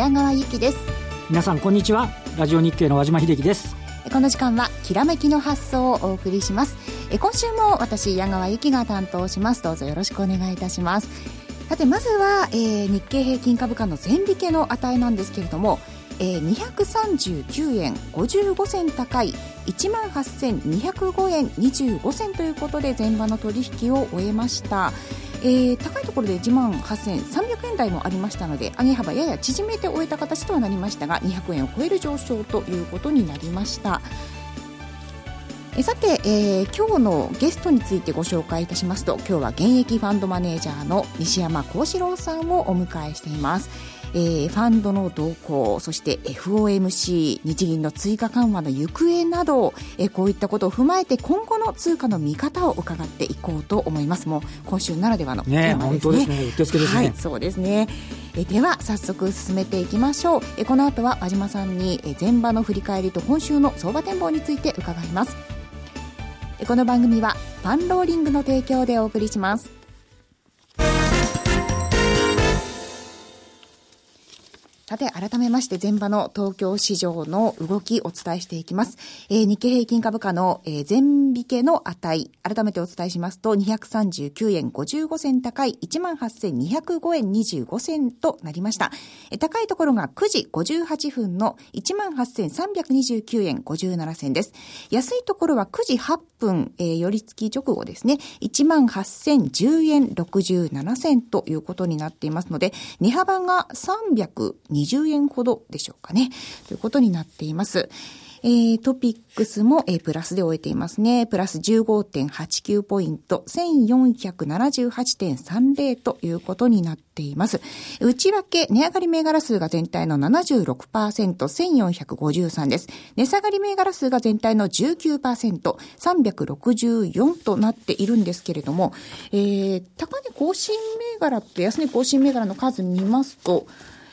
にちは矢川由紀です。皆さんこんにちは。ラジオ日経の和島秀樹です。この時間はきらめきの発想をお送りします。今週も私矢川由紀が担当します。どうぞよろしくお願いいたします。さてまずは、えー、日経平均株価の前引けの値なんですけれどもえー、239円55銭高い1万8205円25銭ということで前場の取引を終えました。えー、高いところで1万8300円台もありましたので上げ幅やや縮めて終えた形とはなりましたが200円を超える上昇ということになりました。えさて、えー、今日のゲストについてご紹介いたしますと今日は現役ファンドマネージャーの西山幸四郎さんをお迎えしています。えー、ファンドの動向そして FOMC 日銀の追加緩和の行方など、えー、こういったことを踏まえて今後の通貨の見方を伺っていこうと思います。もう今週ならではのテーマですね、ね、本当ですね。ですね、はい、そうですね。えでは早速進めていきましょう。えこの後は和島さんにえ前場の振り返りと今週の相場展望について伺います。この番組はファンローリングの提供でお送りしますさて、改めまして、前場の東京市場の動きお伝えしていきます。えー、日経平均株価の、えー、前引けの値、改めてお伝えしますと、239円55銭高い18,205円25銭となりました。えー、高いところが9時58分の18,329円57銭です。安いところは9時8分、えー、寄り付き直後ですね、18,010円67銭ということになっていますので、値幅が320 20円ほどでしょうかね。ということになっています。えー、トピックスも、えー、プラスで終えていますね。プラス15.89ポイント、1478.30ということになっています。内訳、値上がり銘柄数が全体の76%、1453です。値下がり銘柄数が全体の19%、364となっているんですけれども、えー、高値更新銘柄と安値更新銘柄の数見ますと、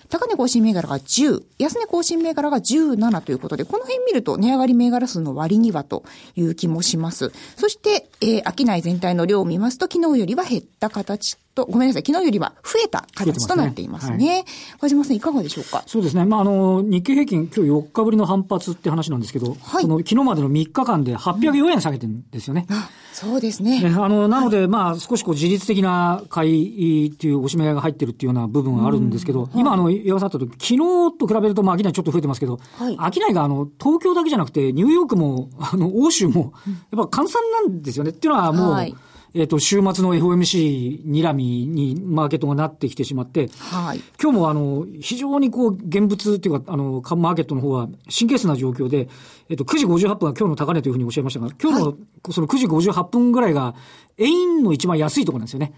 高値更新銘柄が10、安値更新銘柄が17ということで、この辺見ると値上がり銘柄数の割にはという気もします。そして、えー、商い全体の量を見ますと、昨日よりは減った形と、ごめんなさい、昨日よりは増えた形となっていますね。すねはい、島さん、いかがでしょうか？そうですね。まあ、あの、日経平均、今日4日ぶりの反発って話なんですけど、はい、その昨日までの3日間で804円下げてるんですよね。うんそうですね。ねあの、なので、はい、まあ、少しこう、自律的な買いっていうおしめ買いが入ってるっていうような部分があるんですけど、今、あの、岩尾さんと、昨日と比べると、まあ、商いちょっと増えてますけど、はい、商いが、あの、東京だけじゃなくて、ニューヨークも、あの、欧州も、やっぱ換算なんですよね。っていうのは、もう、はいえっ、ー、と、週末の FOMC 睨みにマーケットがなってきてしまって、はい、今日もあの、非常にこう、現物っていうか、あの、マーケットの方は神経質な状況で、えっ、ー、と、9時58分は今日の高値というふうにおっしゃいましたが、今日の、その9時58分ぐらいが、円の一番安いところなんですよね。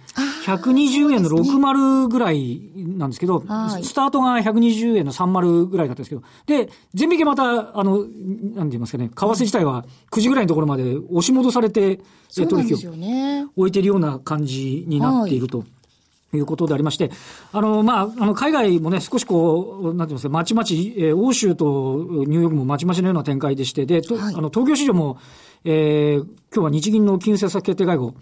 120円の60ぐらいなんですけど、スタートが120円の30ぐらいだったんですけど、で、全引けまた、あの、なんて言いますかね、為替自体は9時ぐらいのところまで押し戻されて、取引を置いているような感じになっていると。い。うことでありまして、あの、まあ、あの、海外もね、少しこう、なんて言いますか、まちまち、えー、欧州とニューヨークもまちまちのような展開でして、で、はい、あの、東京市場も、えー、今日は日銀の金融政策決定会合、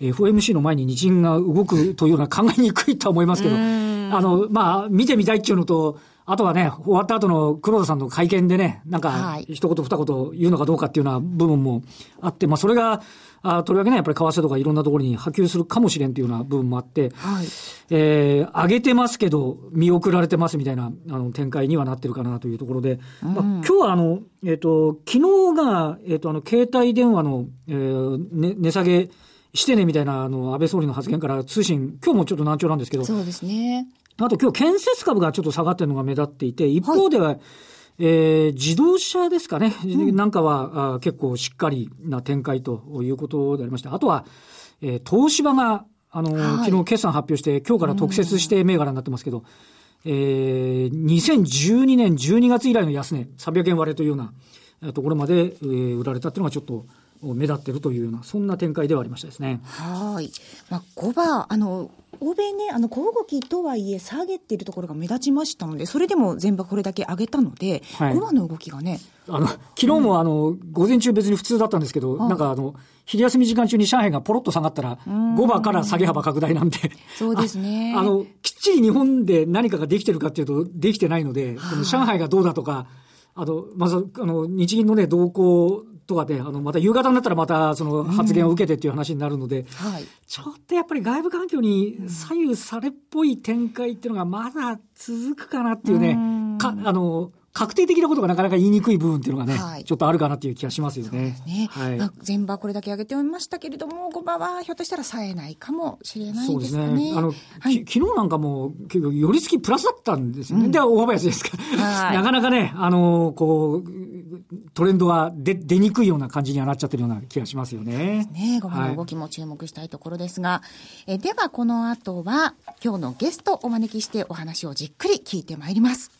FOMC の前に日銀が動くというような考えにくいとは思いますけど、あの、まあ、見てみたいっていうのと、あとはね、終わった後の黒田さんの会見でね、なんか、一言二言言うのかどうかっていうような部分もあって、まあ、それが、あとりわけね、やっぱり為替とかいろんなところに波及するかもしれんというような部分もあって、はい、えー、上げてますけど、見送られてますみたいなあの展開にはなってるかなというところで、うん、まあ、今日はあの、えっ、ー、と、昨日が、えっ、ー、と、あの、携帯電話の、えー、ね、値下げ、してねみたいな、あの、安倍総理の発言から通信、今日もちょっと難聴なんですけど。そうですね。あと今日建設株がちょっと下がってるのが目立っていて、一方では、はい、えー、自動車ですかね、うん、なんかはあ結構しっかりな展開ということでありまして、あとは、えー、東芝が、あの、はい、昨日決算発表して、今日から特設して銘柄になってますけど、うん、えー、2012年12月以来の安値、300円割れというようなところまで、えー、売られたっていうのがちょっと、目立っているというような、そんな展開ではありましたですね。はい。まあ、5番、あの、大欧米ね、あの、小動きとはいえ、下げているところが目立ちましたので、それでも全場これだけ上げたので、はい、5番の動きがね。あの、昨日もあの、午前中別に普通だったんですけど、なんかあの、昼休み時間中に上海がポロッと下がったら、5番から下げ幅拡大なんで。そうですねあ。あの、きっちり日本で何かができてるかっていうと、できてないので、この上海がどうだとか、あと、まず、あの、日銀のね、動向とかで、あの、また夕方になったらまたその発言を受けてっていう話になるので、うんはい、ちょっとやっぱり外部環境に左右されっぽい展開っていうのがまだ続くかなっていうね、うか、あの、確定的なことがなかなか言いにくい部分っていうのがね、はい、ちょっとあるかなっていう気がしますよね。ね。はい。前場これだけ上げておりましたけれども、5場はひょっとしたら冴えないかもしれないですね。そうですね。あの、はい、昨日なんかも結構寄り付きプラスだったんですよね。うん、で、大幅安ですか。はい。なかなかね、あの、こう、トレンドは出、出にくいような感じにはなっちゃってるような気がしますよね。ね5場の動きも注目したいところですが、はい、えではこの後は、今日のゲストをお招きしてお話をじっくり聞いてまいります。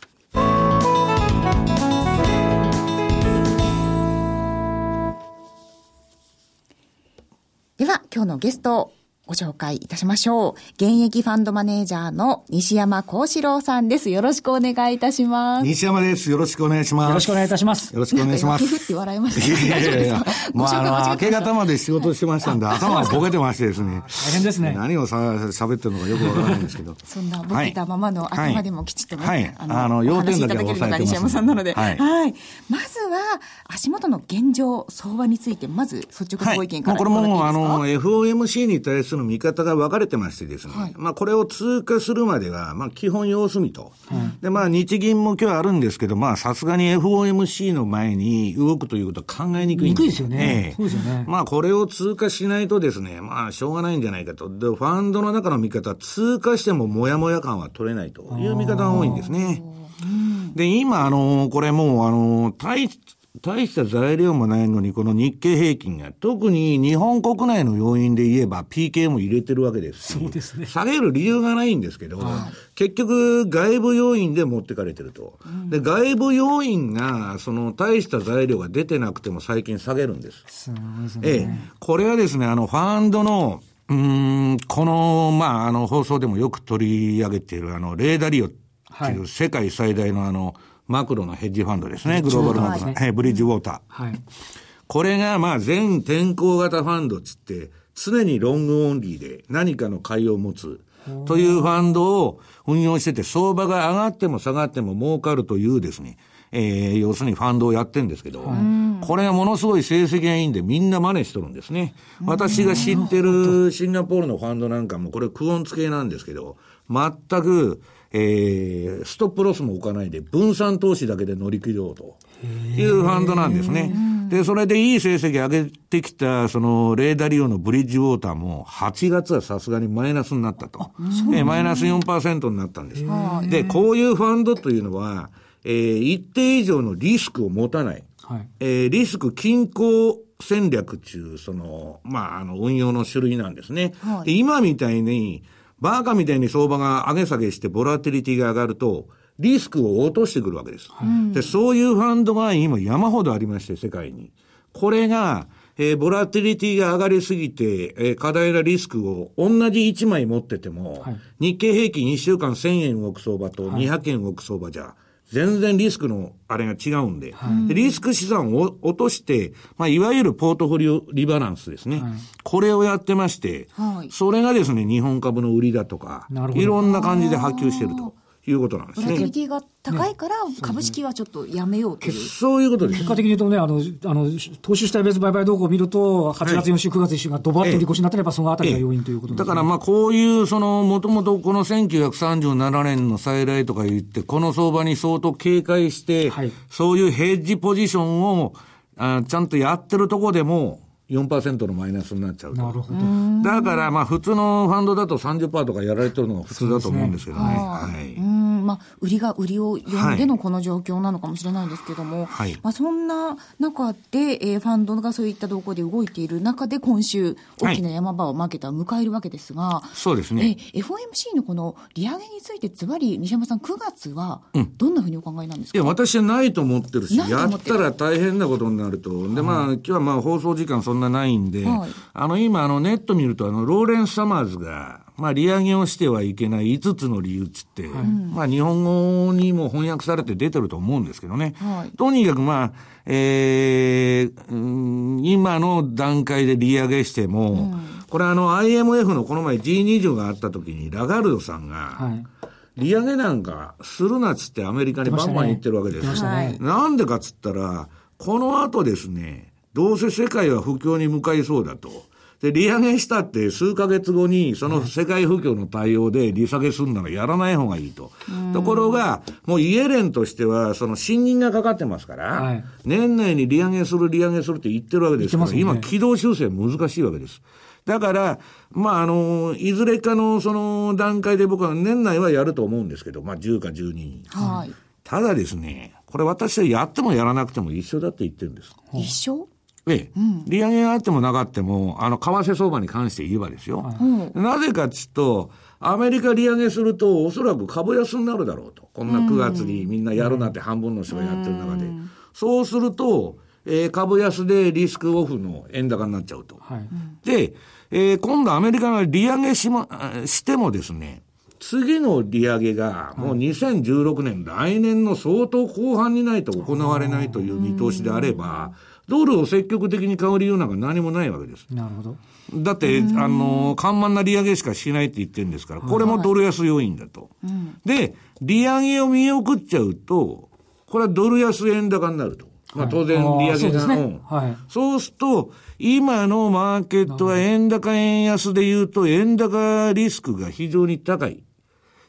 では、今日のゲスト、ご紹介いたしましょう。現役ファンドマネージャーの西山幸四郎さんです。よろしくお願いいたします。西山です。よろしくお願いします。よろしくお願いいたします。よろしくお願いします。ふって笑いました。いやいやいや、まあ、あの、明け方まで仕事してましたんで、頭がボケてましてですね。大変ですね。何をさ、喋ってるのかよくわからないんですけど。そんなボケたままの頭でもきちっとね、はい。あの、要点だけは抑えてます。西山さんなので。はい。はい。まずは、足元の現状、相場について、まず率直なご意見から、はい。これも、あの、FOMC に対する見方が分かれてましてですね、はい、まあこれを通過するまでは、まあ基本様子見と。で、まあ日銀も今日あるんですけど、まあさすがに FOMC の前に動くということは考えにくいんですよね。そうですよね。まあこれを通過しないとですね、まあしょうがないんじゃないかと。で、ファンドの中の見方、通過してももやもや感は取れないという見方が多いんですね。で、今、あの、これもう、あの、対、大した材料もないのに、この日経平均が、特に日本国内の要因で言えば PK も入れてるわけですそうですね。下げる理由がないんですけど、はい、結局外部要因で持ってかれてると。うん、で、外部要因が、その大した材料が出てなくても最近下げるんです。そうですね。ええ。これはですね、あの、ファンドの、うん、この、まあ、あの、放送でもよく取り上げている、あの、レーダリオっていう世界最大のあの、マクロのヘッジファンドですね。グローバルマクロ、はい、ブリッジウォーター。はい。これが、まあ、全天候型ファンドつって、常にロングオンリーで何かの買いを持つ。というファンドを運用してて、相場が上がっても下がっても儲かるというですね、えー、要するにファンドをやってるんですけど、これがものすごい成績がいいんでみんな真似しとるんですね。私が知ってるシンガポールのファンドなんかもこれクオン付けなんですけど、全くえー、ストップロスも置かないで分散投資だけで乗り切ろうというファンドなんですね。で、それでいい成績上げてきた、その、レーダーリオのブリッジウォーターも、8月はさすがにマイナスになったと。えー、マイナス4%になったんです。で、こういうファンドというのは、えー、一定以上のリスクを持たない。はい、えー、リスク均衡戦略中、その、まあ、あの、運用の種類なんですね。はい、で今みたいに、バーカみたいに相場が上げ下げしてボラティリティが上がると、リスクを落としてくるわけです。で、そういうファンドが今山ほどありまして、世界に。これが、えー、ボラティリティが上がりすぎて、えー、過大なリスクを同じ1枚持ってても、はい、日経平均1週間1000円動く相場と200円動く相場じゃ、全然リスクのあれが違うんで、はい、でリスク資産を落として、まあ、いわゆるポートフォリオリバランスですね。はい、これをやってまして、はい、それがですね、日本株の売りだとか、いろんな感じで波及してると。いうことなんですね。ボラティリティが高いから、株式はちょっとやめようという。そういうことです。結果的に言うとね、あの、あの、投資した別売買動向を見ると、8月4週、9月1週がドバッと利越しになってれば、そのあたりが要因ということです、ね、だからまあ、こういう、その、もともとこの1937年の再来とか言って、この相場に相当警戒して、はい、そういうヘッジポジションを、あちゃんとやってるとこでも、4%のマイナスになっちゃうと。なるほど。だから、まあ、普通のファンドだと30%とかやられてるのが普通だと思うんですけどね。ねはい。うんまあ、売りが売りを読んでのこの状況なのかもしれないんですけども、はい、まあ、そんな中で、えー、ファンドがそういった動向で動いている中で、今週、大きな山場をマーケットは迎えるわけですが、はい、そうですね。えー、FOMC のこの利上げについて、ずばり、西山さん、9月は、どんなふうにお考えなんですか、うん、いや、私はないと思ってるし、やったら大変なことになると。で、まあ、今日はまあ、放送時間そんなないんで、はい、あの、今、あの、ネット見ると、あの、ローレンス・サマーズが、まあ、利上げをしてはいけない5つの理由っつって、はい、まあ、日本語にも翻訳されて出てると思うんですけどね。はい、とにかくまあ、えー、うん、今の段階で利上げしても、うん、これあの IMF のこの前 G20 があった時にラガルドさんが、はい。利上げなんかするなっつってアメリカにバンバン言ってるわけです。ね、なんでかっつったら、この後ですね、どうせ世界は不況に向かいそうだと。で、利上げしたって数ヶ月後に、その世界不況の対応で利下げするならやらない方がいいと。ところが、もうイエレンとしては、その信任がかかってますから、はい、年内に利上げする、利上げするって言ってるわけですから、ね、今、軌道修正難しいわけです。だから、まあ、あの、いずれかのその段階で僕は年内はやると思うんですけど、まあ、10か12に。はい。ただですね、これ私はやってもやらなくても一緒だって言ってるんです。一緒？ええ、うん、利上げがあってもなかっても、あの、為替相場に関して言えばですよ。はい、なぜかっつうと、アメリカ利上げすると、おそらく株安になるだろうと。こんな9月にみんなやるなって半分の人がやってる中で。そうすると、えー、株安でリスクオフの円高になっちゃうと。はい、で、えー、今度アメリカが利上げしま、してもですね、次の利上げがもう2016年、来年の相当後半にないと行われないという見通しであれば、ドルを積極的に買う理由なんか何もないわけです。なるほど。だって、あの、緩慢な利上げしかしないって言ってるんですから、これもドル安要因だと。はいで、利上げを見送っちゃうと、これはドル安円高になると。まあ当然利上げが、はい、ねはい、そうすると、今のマーケットは円高円安で言うと円高リスクが非常に高い。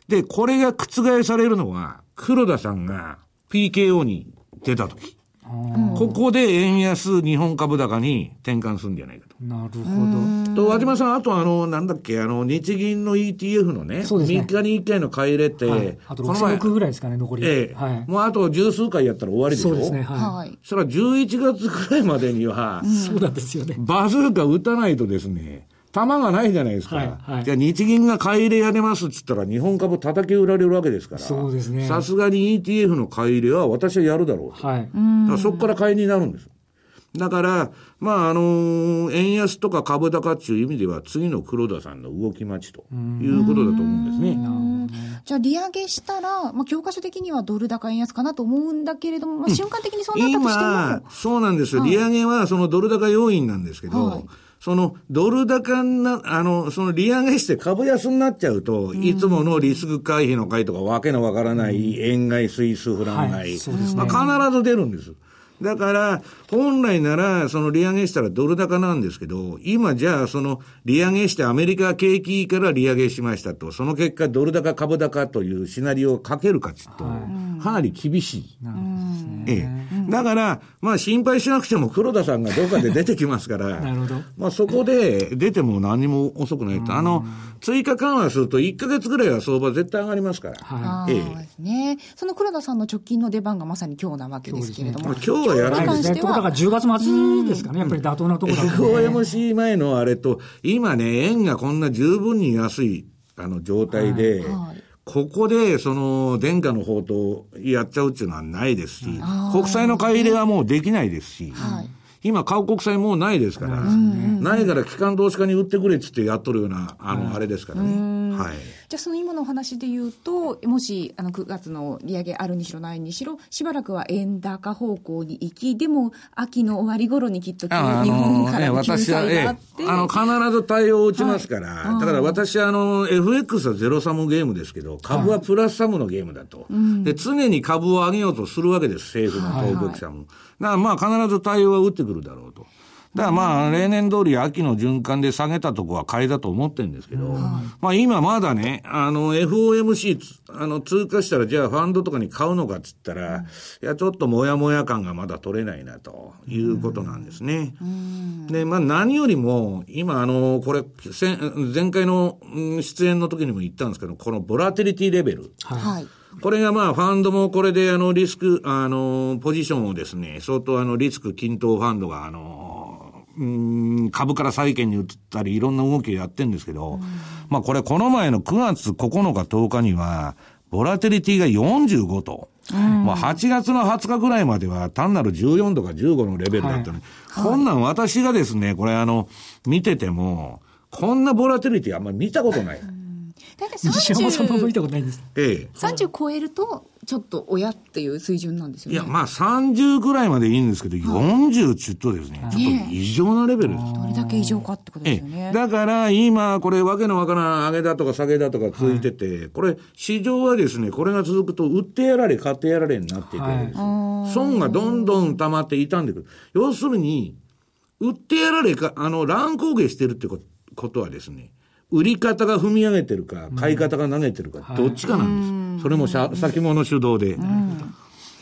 で、これが覆されるのは、黒田さんが PKO に出たとき。ここで円安日本株高に転換するんじゃないかと。なるほど。と、和島さん、あとあの、なんだっけ、あの、日銀の ETF のね、そうですね3日に1回の買い入れて、はい、あと6億ぐらいですかね、残り。ええはい、もうあと十数回やったら終わりでしょ？そうですね、はい。そしたら11月ぐらいまでには、そうなんですよね。バズーカ打たないとですね、玉がないじゃないですか。はいはい、じゃあ日銀が買い入れやれますっつったら日本株叩き売られるわけですから。そうですね。さすがに ETF の買い入れは私はやるだろうと。はい。だからそこから買いになるんです。だから、まあ、あのー、円安とか株高っていう意味では、次の黒田さんの動き待ちということだと思うんですね。じゃあ、利上げしたら、まあ、教科書的にはドル高円安かなと思うんだけれども、まあ、瞬間的にそうなったとしても、今、そうなんですよ。利上げはそのドル高要因なんですけど、はいそのドル高な、あの、その利上げして株安になっちゃうと、いつものリスク回避の会とかわけのわからない円買い、スイスフラン買い、まあ、必ず出るんです。だから、本来なら、その利上げしたらドル高なんですけど、今じゃあ、その利上げしてアメリカ景気いいから利上げしましたと、その結果ドル高株高というシナリオをかけるかちょっと、かなり厳しい。なるほどですね。ええ。だから、まあ心配しなくても黒田さんがどっかで出てきますから、なるほど。まあそこで出ても何も遅くないと。あの、追加緩和すると1か月ぐらいは相場絶対上がりますから。はい。ええ。そうですね。その黒田さんの直近の出番がまさに今日なわけですけれども。今日はやらないですね。だから10月末ですかね、やっぱり妥当なところだと、ね。FOMC 前のあれと、今ね、円がこんな十分に安い、あの、状態で、はいはいここで、その、殿下の方とやっちゃうっていうのはないですし、国債の買い入れはもうできないですし、はい今買う国債もうないですから、ないから機関投資家に売ってくれっつってやっとるような、あの、あれですからね。はい。じゃあその今のお話で言うと、もし、あの、9月の利上げあるにしろないにしろ、しばらくは円高方向に行き、でも、秋の終わり頃にきっと日本からの救済があって、あの、必ず対応を打ちますから、はい、だから私、あの、FX はゼロサムゲームですけど、株はプラスサムのゲームだと。はい、で、常に株を上げようとするわけです、政府の当局者も。はい。だからまあ必ず対応は打ってくるだろうと。だからまあ、例年通り秋の循環で下げたとこは買いだと思ってるんですけど、まあ今まだね、あの FOMC あの通過したらじゃあファンドとかに買うのかっつったら、いやちょっともやもや感がまだ取れないなということなんですね。で、まあ何よりも、今あの、これ、前回の出演の時にも言ったんですけど、このボラテリティレベル。はい。これがまあ、ファンドもこれであの、リスク、あの、ポジションをですね、相当あの、リスク均等ファンドがあの、うん株から債券に移ったり、いろんな動きをやってるんですけど、うん、まあこれこの前の9月9日10日には、ボラテリティが45と。うん、まあ8月の20日ぐらいまでは単なる14とか15のレベルだったのに、はい、こんなん私がですね、これあの、見てても、こんなボラテリティあんまり見たことない。大体 西山さんも見た30ことないんです。ええ。30超えると、ちょっと親っていう水準なんですよね。いや、まあ30ぐらいまでいいんですけど、40ちゅっとですね、ちょっと異常なレベルです。どれだけ異常かってことですえよねえ。。だから今、これわけのわからん上げだとか下げだとか続いてて、これ市場はですね、これが続くと売ってやられ買ってやられになってて、はい損がどんどん溜まって傷んでくる。要するに、売ってやられか、あの、乱高下してるってこことはですね、売り方が踏み上げてるか、買い方が投げてるか、どっちかなんです。それも先物主導で。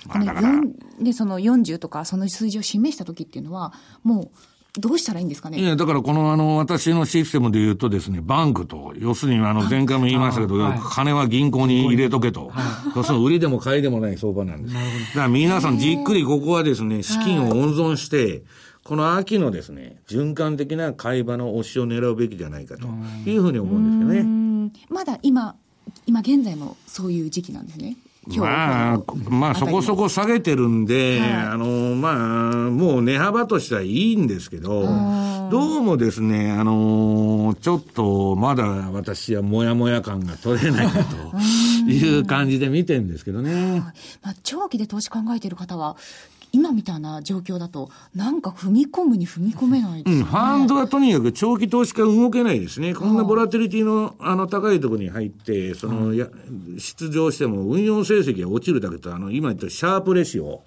この4で、その40とかその数字を示した時っていうのは、もう、どうしたらいいんですかね？いや、だからこのあの、私のシステムで言うとですね、バンクと、要するにあの、前回も言いましたけど、はい。金は銀行に入れとけと。要するに売りでも買いでもない相場なんです。だから皆さんじっくりここはですね、資金を温存して、この秋のですね、循環的な買い場の押しを狙うべきじゃないかというふうに思うんですけどね。うん。まだ今、今現在もそういう時期なんですね。まあ、まあそこそこ下げてるんで、あの、まあ、もう値幅としてはいいんですけど、どうもですね、あの、ちょっとまだ私はもやもや感が取れないなと いう感じで見てるんですけどね。まあ、長期で投資考えている方は、今みたいな状況だと、なんか踏み込むに踏み込めないですうん。ファンドはとにかく長期投資家動けないですね。こんなボラティリティのあの高いところに入って、その、や出場しても運用成績が落ちるだけと、あの、今言ったシャープレシオ。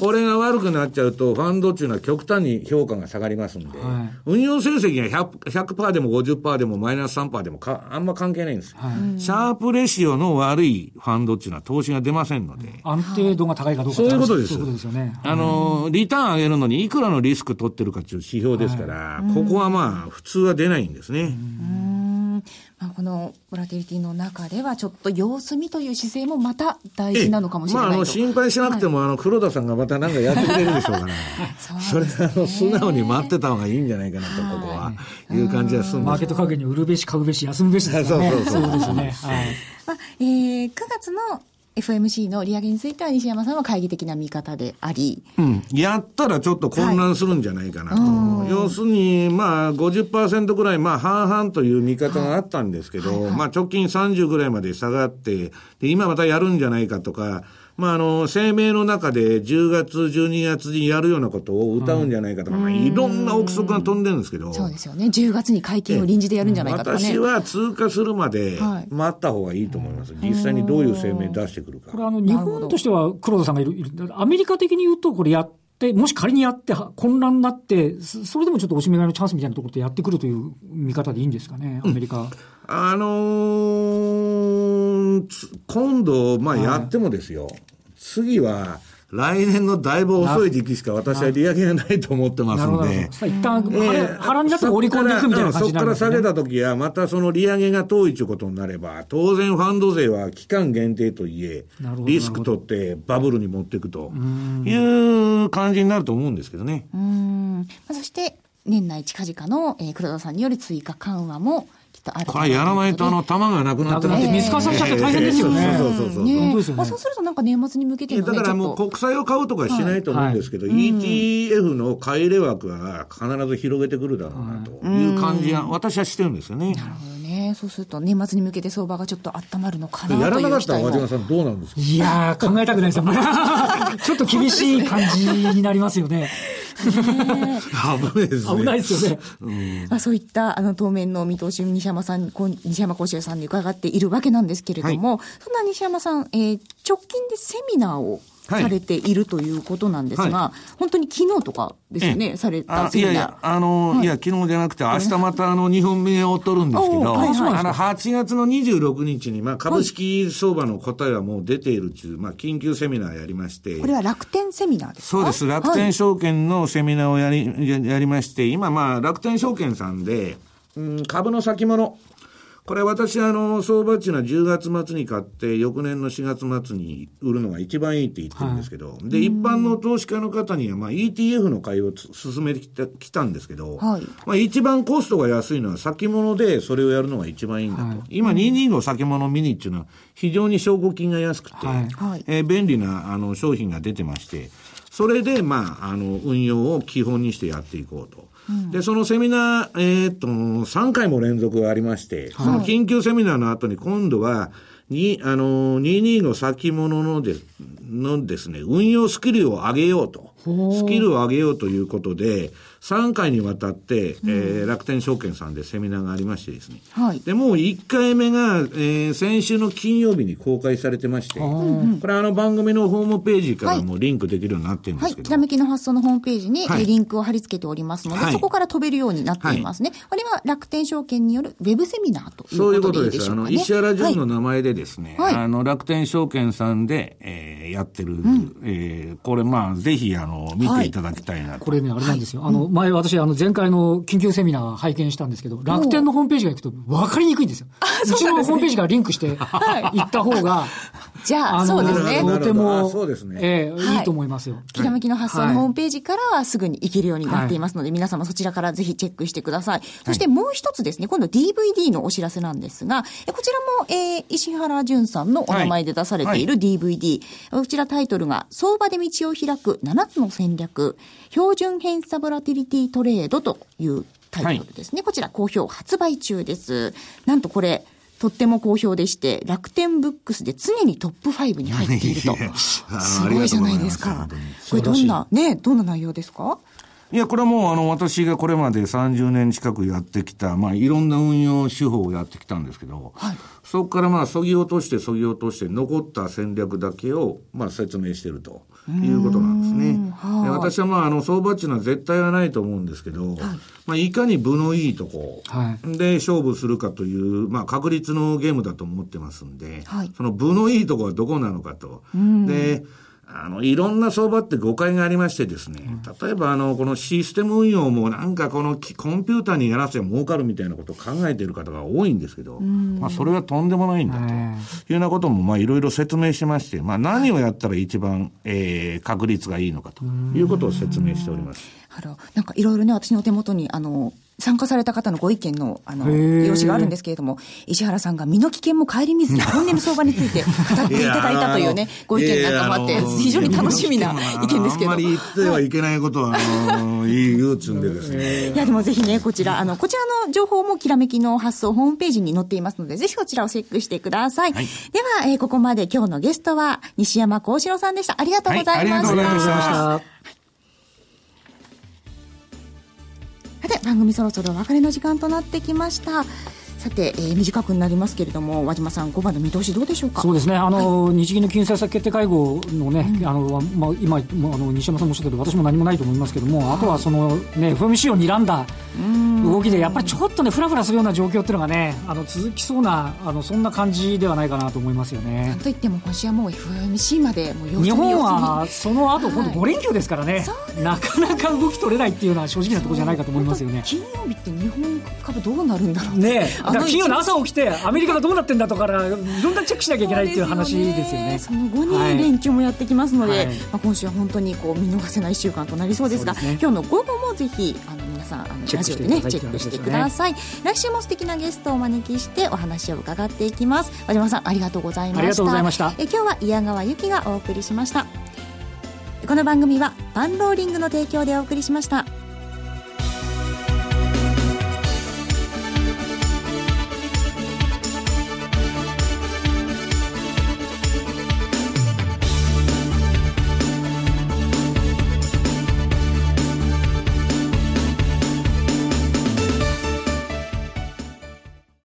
これが悪くなっちゃうと、ファンドっていうのは極端に評価が下がりますんで、はい。運用成績が 100%, 100%でも50%でもマイナス3%でもかあんま関係ないんです、シャープレシオの悪いファンドっていうのは投資が出ませんので、安定度が高いかどうかそういうことです。そういうことですよね。あの、リターン上げるのにいくらのリスク取ってるかっていう指標ですから、ここはまあ、普通は出ないんですね。うん。まあ、このボラティリティの中では、ちょっと様子見という姿勢もまた大事なのかもしれないと。まあ、あの、心配しなくても、あの、黒田さんがまた何かやってくれるでしょうから、それあの、素直に待ってた方がいいんじゃないかなと、ここは、いう感じがするんですマーケット影に売るべし、買うべし、休むべしですからね。そうそうそうですよね。はい。まあえー、9月の FMC の利上げについては西山さんは懐疑的な見方であり、うん。やったらちょっと混乱するんじゃないかなと。要するに、まあ、50%ぐらい、まあ、半々という見方があったんですけど、まあ、直近30ぐらいまで下がって、で、今またやるんじゃないかとか、まあ、あの、声明の中で10月、12月にやるようなことを歌うんじゃないかとか、まあ、いろんな憶測が飛んでるんですけど、そうですよね。10月に会見を臨時でやるんじゃないかとかね。私は通過するまではい待った方がいいと思います。実際にどういう声明出してくるかこ。れあの、日本としては黒田さんがいる、いるアメリカ的に言うと、これやって、もし仮にやって、は混乱になって、そそれでもちょっとおしめ買いのチャンスみたいなところでやってくるという見方でいいんですかね、アメリカ。あのーつ今度、まあやってもですよ、次は来年のだいぶ遅い時期しか私は利上げがないと思ってます。んで。一旦、ええ腹腹になって織り込んでいくみたいな感じになるんですねそこから下げた時は、またその利上げが遠いということになれば、当然ファンド税は期間限定といえリスク取ってバブルに持っていくという感じになると思うんですけどね。うんまあ、そして、年内近々の、えー黒田さんによる追加緩和もとあるこれやらないとあの、玉がなくなってなくなって見透かされちゃって大変ですよね。そうそうそうそう。すよね。まあ、そうするとなんか年末に向けてだからもう国債を買うとかしないと思うんですけど、ETF の買い入れ枠は必ず広げてくるだろうなと。いう感じは、私はしてるんですよね。なるほどね。そうすると年末に向けて相場がちょっと温まるのかなというやらなかったら和島さんどうなんですか？いやー、考えたくないですよ。ちょっと厳しい感じになりますよね。危ないですね。危ないですよね。まあ、そういったあの当面の見通しを西山さん、西山講師さんに伺っているわけなんですけれども、そんな西山さん、えー直近でセミナーをはいされているということなんですが、は本当に昨日とかですよね、されたあセミナー。いやいや、あの、い、や、昨日じゃなくて、明日またあの、2本目を取るんですけど、おはいはい。あの、8月の26日に、まあ、株式相場の答えはもう出ているっていう、まあ、緊急セミナーやりまして、これは楽天セミナーですか？そうです。楽天証券のセミナーをやり、ややりまして、今まあ楽天証券さんで、うん、株の先物。これ私あの、相場っていうのは10月末に買って、翌年の4月末に売るのが一番いいって言ってるんですけど、で、一般の投資家の方にはまあ ETF の買いをつ進めてきたきたんですけど、はい。まあ一番コストが安いのは先物でそれをやるのが一番いいんだと。今225先物ミニっていうのは非常に証拠金が安くて、はい。はい。えー便利なあの商品が出てまして、それで、まあ、あの、運用を基本にしてやっていこうと。で、そのセミナー、えー、っと、3回も連続がありまして、その緊急セミナーの後に今度は、に、あの、22先物ので、のですね、運用スキルを上げようと。スキルを上げようということで、3回にわたって、うん、えー、楽天証券さんでセミナーがありましてですね。はい。で、もう1回目が、えー、先週の金曜日に公開されてまして、これあの番組のホームページからもリンクできるようになってるんですけど。はい、ひらめきの発想のホームページに、はい、リンクを貼り付けておりますので、はい、そこから飛べるようになっていますね。はい、これは楽天証券によるウェブセミナーということでいいでしょうか、ね、そういうことです。あの、石原淳の名前でですね、はい、あの、楽天証券さんで、えー、やってる、うん、えー、これまあ、ぜひ、あの、見ていただきたいなと。これね、あれなんですよ。あの、前私、あの、前前回の緊急セミナー拝見したんですけど、楽天のホームページが行くと分かりにくいんですよ。うちのホームページからリンクして行った方が、じゃあ、そうですね。とても、そうですね。ええ、いいと思いますよ。きらめきの発想のホームページからはすぐに行けるようになっていますので、皆様そちらからぜひチェックしてください。そしてもう一つですね、今度 DVD のお知らせなんですが、こちらも、えー、石原淳さんのお名前で出されている DVD。こちらタイトルが、相場で道を開く7つの戦略、標準偏差ボラティリティトレードというタイトルですね。はい、こちら好評発売中です。なんとこれ、とっても好評でして、楽天ブックスで常にトップ5に入っていると。すごいじゃないですか。これどんな、ね、どんな内容ですか？いや、これはもう、あの、私がこれまで30年近くやってきた、まあ、いろんな運用手法をやってきたんですけど、はい、そこからまあ、そぎ落として、そぎ落として、残った戦略だけを、まあ、説明しているということなんですね。はあ、私はまあ、あの、相場っていうのは絶対はないと思うんですけど、はい。まあ、いかに部のいいとこで勝負するかという、まあ、確率のゲームだと思ってますんで、はい、その部のいいとこはどこなのかと。で、あの、いろんな相場って誤解がありましてですね、例えばあの、このシステム運用もなんかこのコンピューターにやらせば儲かるみたいなことを考えている方が多いんですけど、まあそれはとんでもないんだというようなこともまあいろいろ説明しまして、まあ何をやったら一番、えー、確率がいいのかということを説明しております。あの、なんかいろいろね、私の手元に、あの、参加された方のご意見の、あの、用紙があるんですけれども、石原さんが身の危険も顧みずに 本音の相場について語っていただいたというね、ご意見なんかもあって、非常に楽しみな意見ですけど。あんまり言ってはいけないことは、あの、言うつんでですね。いや、でもぜひね、こちら、あの、こちらの情報もきらめきの発送ホームページに載っていますので、ぜひこちらをチェックしてください。はい、では、えー、ここまで今日のゲストは、西山幸四郎さんでした。ありがとうございました。はい、ありがとうございました。さて番組そろそろお別れの時間となってきました。さて、えー、短くなりますけれども、和島さん、5番の見通し、どうでしょうか？そうですね、あの、はい、日銀の金融政策決定会合のね、うん、あのまあ、今、あの西山さんもおっしゃったけど、私も何もないと思いますけれども、あとはその、ね、FMC を睨んだ動きで、やっぱりちょっとね、ふらふらするような状況っていうのがね、あの続きそうなあの、そんな感じではないかなと思いますよね。なんといっても、今週はもう FMC まで、もう日本はその後、今度5連休ですからね、なかなか動き取れないっていうのは正直なところじゃないかと思いますよね。金曜日って日本株どうなるんだろうね。金曜の朝起きてアメリカがどうなってんだとかいろんなチェックしなきゃいけないっていう話ですよね。その後に連休もやってきますので、はい、まあ、今週は本当にこう見逃せない1週間となりそうですが、ね、今日の午後もぜひあの皆さんあのラジオでねチェックしてください、ね、来週も素敵なゲストをお招きしてお話を伺っていきます。和島さんありがとうございました。ありがとうございました。え今日は矢川由紀がお送りしました。この番組はパンローリングの提供でお送りしました。